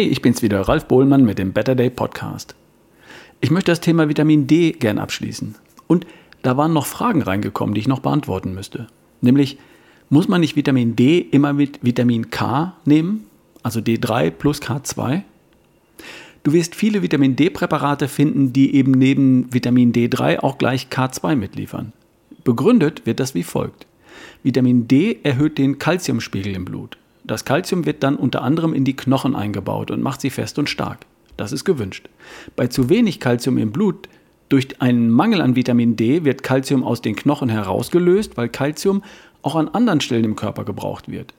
Ich bin's wieder, Ralf Bohlmann mit dem Better Day Podcast. Ich möchte das Thema Vitamin D gern abschließen. Und da waren noch Fragen reingekommen, die ich noch beantworten müsste. Nämlich, muss man nicht Vitamin D immer mit Vitamin K nehmen? Also D3 plus K2? Du wirst viele Vitamin D-Präparate finden, die eben neben Vitamin D3 auch gleich K2 mitliefern. Begründet wird das wie folgt. Vitamin D erhöht den Kalziumspiegel im Blut. Das Kalzium wird dann unter anderem in die Knochen eingebaut und macht sie fest und stark. Das ist gewünscht. Bei zu wenig Kalzium im Blut durch einen Mangel an Vitamin D wird Kalzium aus den Knochen herausgelöst, weil Kalzium auch an anderen Stellen im Körper gebraucht wird.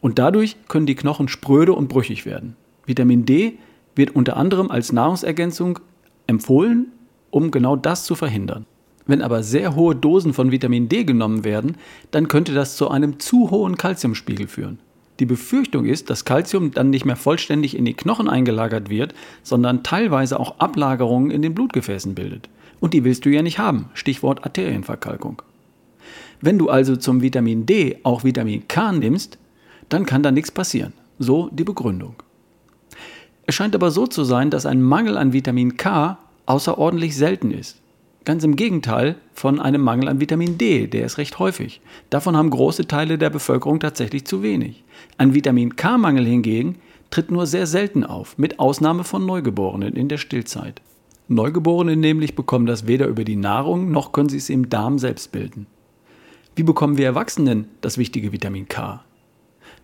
Und dadurch können die Knochen spröde und brüchig werden. Vitamin D wird unter anderem als Nahrungsergänzung empfohlen, um genau das zu verhindern. Wenn aber sehr hohe Dosen von Vitamin D genommen werden, dann könnte das zu einem zu hohen Kalziumspiegel führen. Die Befürchtung ist, dass Kalzium dann nicht mehr vollständig in die Knochen eingelagert wird, sondern teilweise auch Ablagerungen in den Blutgefäßen bildet. Und die willst du ja nicht haben. Stichwort Arterienverkalkung. Wenn du also zum Vitamin D auch Vitamin K nimmst, dann kann da nichts passieren. So die Begründung. Es scheint aber so zu sein, dass ein Mangel an Vitamin K außerordentlich selten ist. Ganz im Gegenteil von einem Mangel an Vitamin D, der ist recht häufig. Davon haben große Teile der Bevölkerung tatsächlich zu wenig. Ein Vitamin K-Mangel hingegen tritt nur sehr selten auf, mit Ausnahme von Neugeborenen in der Stillzeit. Neugeborene nämlich bekommen das weder über die Nahrung noch können sie es im Darm selbst bilden. Wie bekommen wir Erwachsenen das wichtige Vitamin K?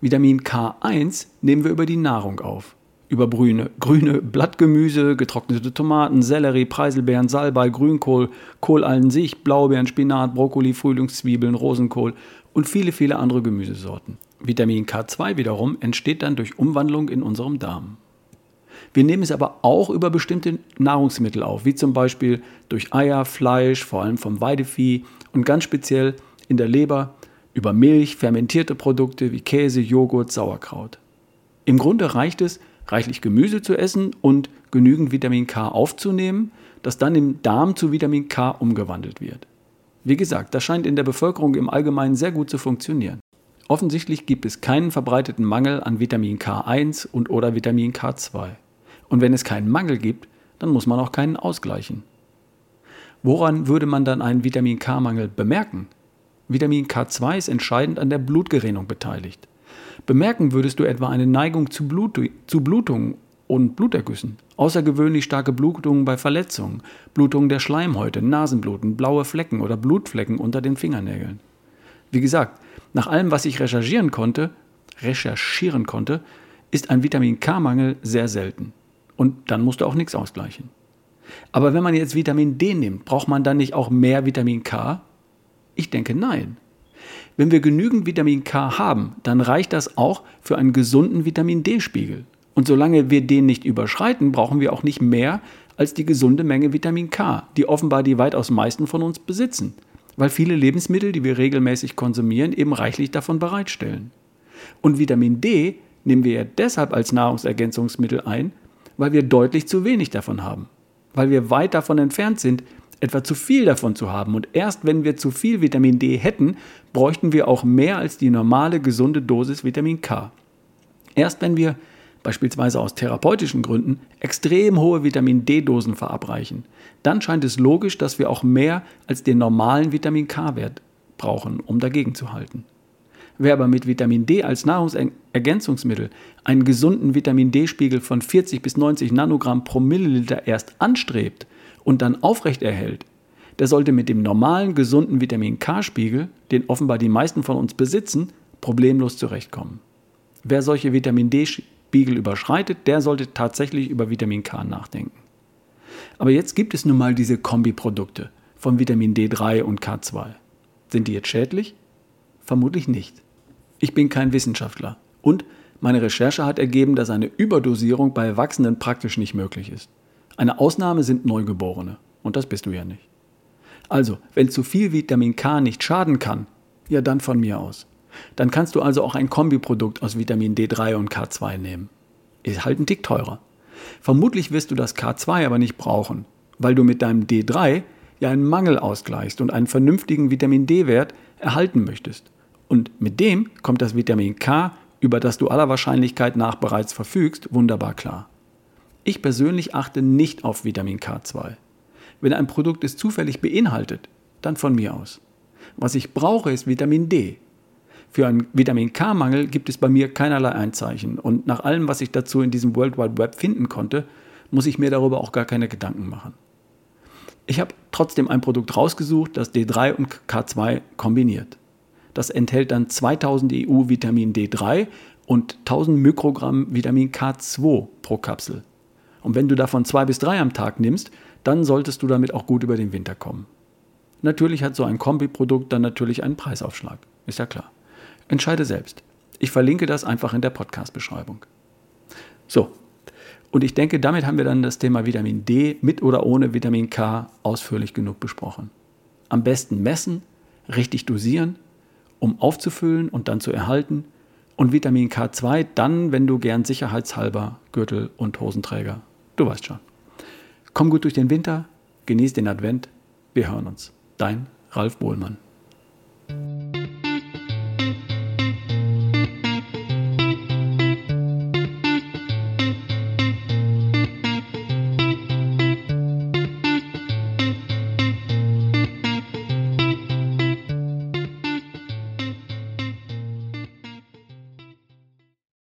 Vitamin K1 nehmen wir über die Nahrung auf über grüne, grüne Blattgemüse, getrocknete Tomaten, Sellerie, Preiselbeeren, Salbei, Grünkohl, Kohl an sich, Blaubeeren, Spinat, Brokkoli, Frühlingszwiebeln, Rosenkohl und viele, viele andere Gemüsesorten. Vitamin K2 wiederum entsteht dann durch Umwandlung in unserem Darm. Wir nehmen es aber auch über bestimmte Nahrungsmittel auf, wie zum Beispiel durch Eier, Fleisch, vor allem vom Weidevieh und ganz speziell in der Leber, über Milch, fermentierte Produkte wie Käse, Joghurt, Sauerkraut. Im Grunde reicht es, reichlich Gemüse zu essen und genügend Vitamin K aufzunehmen, das dann im Darm zu Vitamin K umgewandelt wird. Wie gesagt, das scheint in der Bevölkerung im Allgemeinen sehr gut zu funktionieren. Offensichtlich gibt es keinen verbreiteten Mangel an Vitamin K1 und oder Vitamin K2. Und wenn es keinen Mangel gibt, dann muss man auch keinen ausgleichen. Woran würde man dann einen Vitamin K-Mangel bemerken? Vitamin K2 ist entscheidend an der Blutgerinnung beteiligt. Bemerken würdest du etwa eine Neigung zu, Blut, zu Blutungen und Blutergüssen, außergewöhnlich starke Blutungen bei Verletzungen, Blutungen der Schleimhäute, Nasenbluten, blaue Flecken oder Blutflecken unter den Fingernägeln. Wie gesagt, nach allem, was ich recherchieren konnte, recherchieren konnte, ist ein Vitamin K-Mangel sehr selten. Und dann musst du auch nichts ausgleichen. Aber wenn man jetzt Vitamin D nimmt, braucht man dann nicht auch mehr Vitamin K? Ich denke nein. Wenn wir genügend Vitamin K haben, dann reicht das auch für einen gesunden Vitamin D-Spiegel. Und solange wir den nicht überschreiten, brauchen wir auch nicht mehr als die gesunde Menge Vitamin K, die offenbar die weitaus meisten von uns besitzen, weil viele Lebensmittel, die wir regelmäßig konsumieren, eben reichlich davon bereitstellen. Und Vitamin D nehmen wir ja deshalb als Nahrungsergänzungsmittel ein, weil wir deutlich zu wenig davon haben, weil wir weit davon entfernt sind, etwa zu viel davon zu haben. Und erst wenn wir zu viel Vitamin D hätten, bräuchten wir auch mehr als die normale gesunde Dosis Vitamin K. Erst wenn wir beispielsweise aus therapeutischen Gründen extrem hohe Vitamin D-Dosen verabreichen, dann scheint es logisch, dass wir auch mehr als den normalen Vitamin K-Wert brauchen, um dagegen zu halten. Wer aber mit Vitamin D als Nahrungsergänzungsmittel einen gesunden Vitamin D-Spiegel von 40 bis 90 Nanogramm pro Milliliter erst anstrebt, und dann aufrecht erhält, der sollte mit dem normalen, gesunden Vitamin K-Spiegel, den offenbar die meisten von uns besitzen, problemlos zurechtkommen. Wer solche Vitamin D-Spiegel überschreitet, der sollte tatsächlich über Vitamin K nachdenken. Aber jetzt gibt es nun mal diese Kombiprodukte von Vitamin D3 und K2. Sind die jetzt schädlich? Vermutlich nicht. Ich bin kein Wissenschaftler und meine Recherche hat ergeben, dass eine Überdosierung bei Erwachsenen praktisch nicht möglich ist. Eine Ausnahme sind Neugeborene. Und das bist du ja nicht. Also, wenn zu viel Vitamin K nicht schaden kann, ja dann von mir aus. Dann kannst du also auch ein Kombiprodukt aus Vitamin D3 und K2 nehmen. Ist halt ein Tick teurer. Vermutlich wirst du das K2 aber nicht brauchen, weil du mit deinem D3 ja einen Mangel ausgleichst und einen vernünftigen Vitamin D-Wert erhalten möchtest. Und mit dem kommt das Vitamin K über das du aller Wahrscheinlichkeit nach bereits verfügst, wunderbar klar. Ich persönlich achte nicht auf Vitamin K2. Wenn ein Produkt es zufällig beinhaltet, dann von mir aus. Was ich brauche, ist Vitamin D. Für einen Vitamin K-Mangel gibt es bei mir keinerlei Einzeichen und nach allem, was ich dazu in diesem World Wide Web finden konnte, muss ich mir darüber auch gar keine Gedanken machen. Ich habe trotzdem ein Produkt rausgesucht, das D3 und K2 kombiniert. Das enthält dann 2000 EU Vitamin D3 und 1000 Mikrogramm Vitamin K2 pro Kapsel. Und wenn du davon zwei bis drei am Tag nimmst, dann solltest du damit auch gut über den Winter kommen. Natürlich hat so ein Kombiprodukt dann natürlich einen Preisaufschlag, ist ja klar. Entscheide selbst. Ich verlinke das einfach in der Podcast-Beschreibung. So, und ich denke, damit haben wir dann das Thema Vitamin D mit oder ohne Vitamin K ausführlich genug besprochen. Am besten messen, richtig dosieren, um aufzufüllen und dann zu erhalten. Und Vitamin K2 dann, wenn du gern sicherheitshalber Gürtel und Hosenträger. Du weißt schon. Komm gut durch den Winter, genieß den Advent. Wir hören uns. Dein Ralf Bohlmann.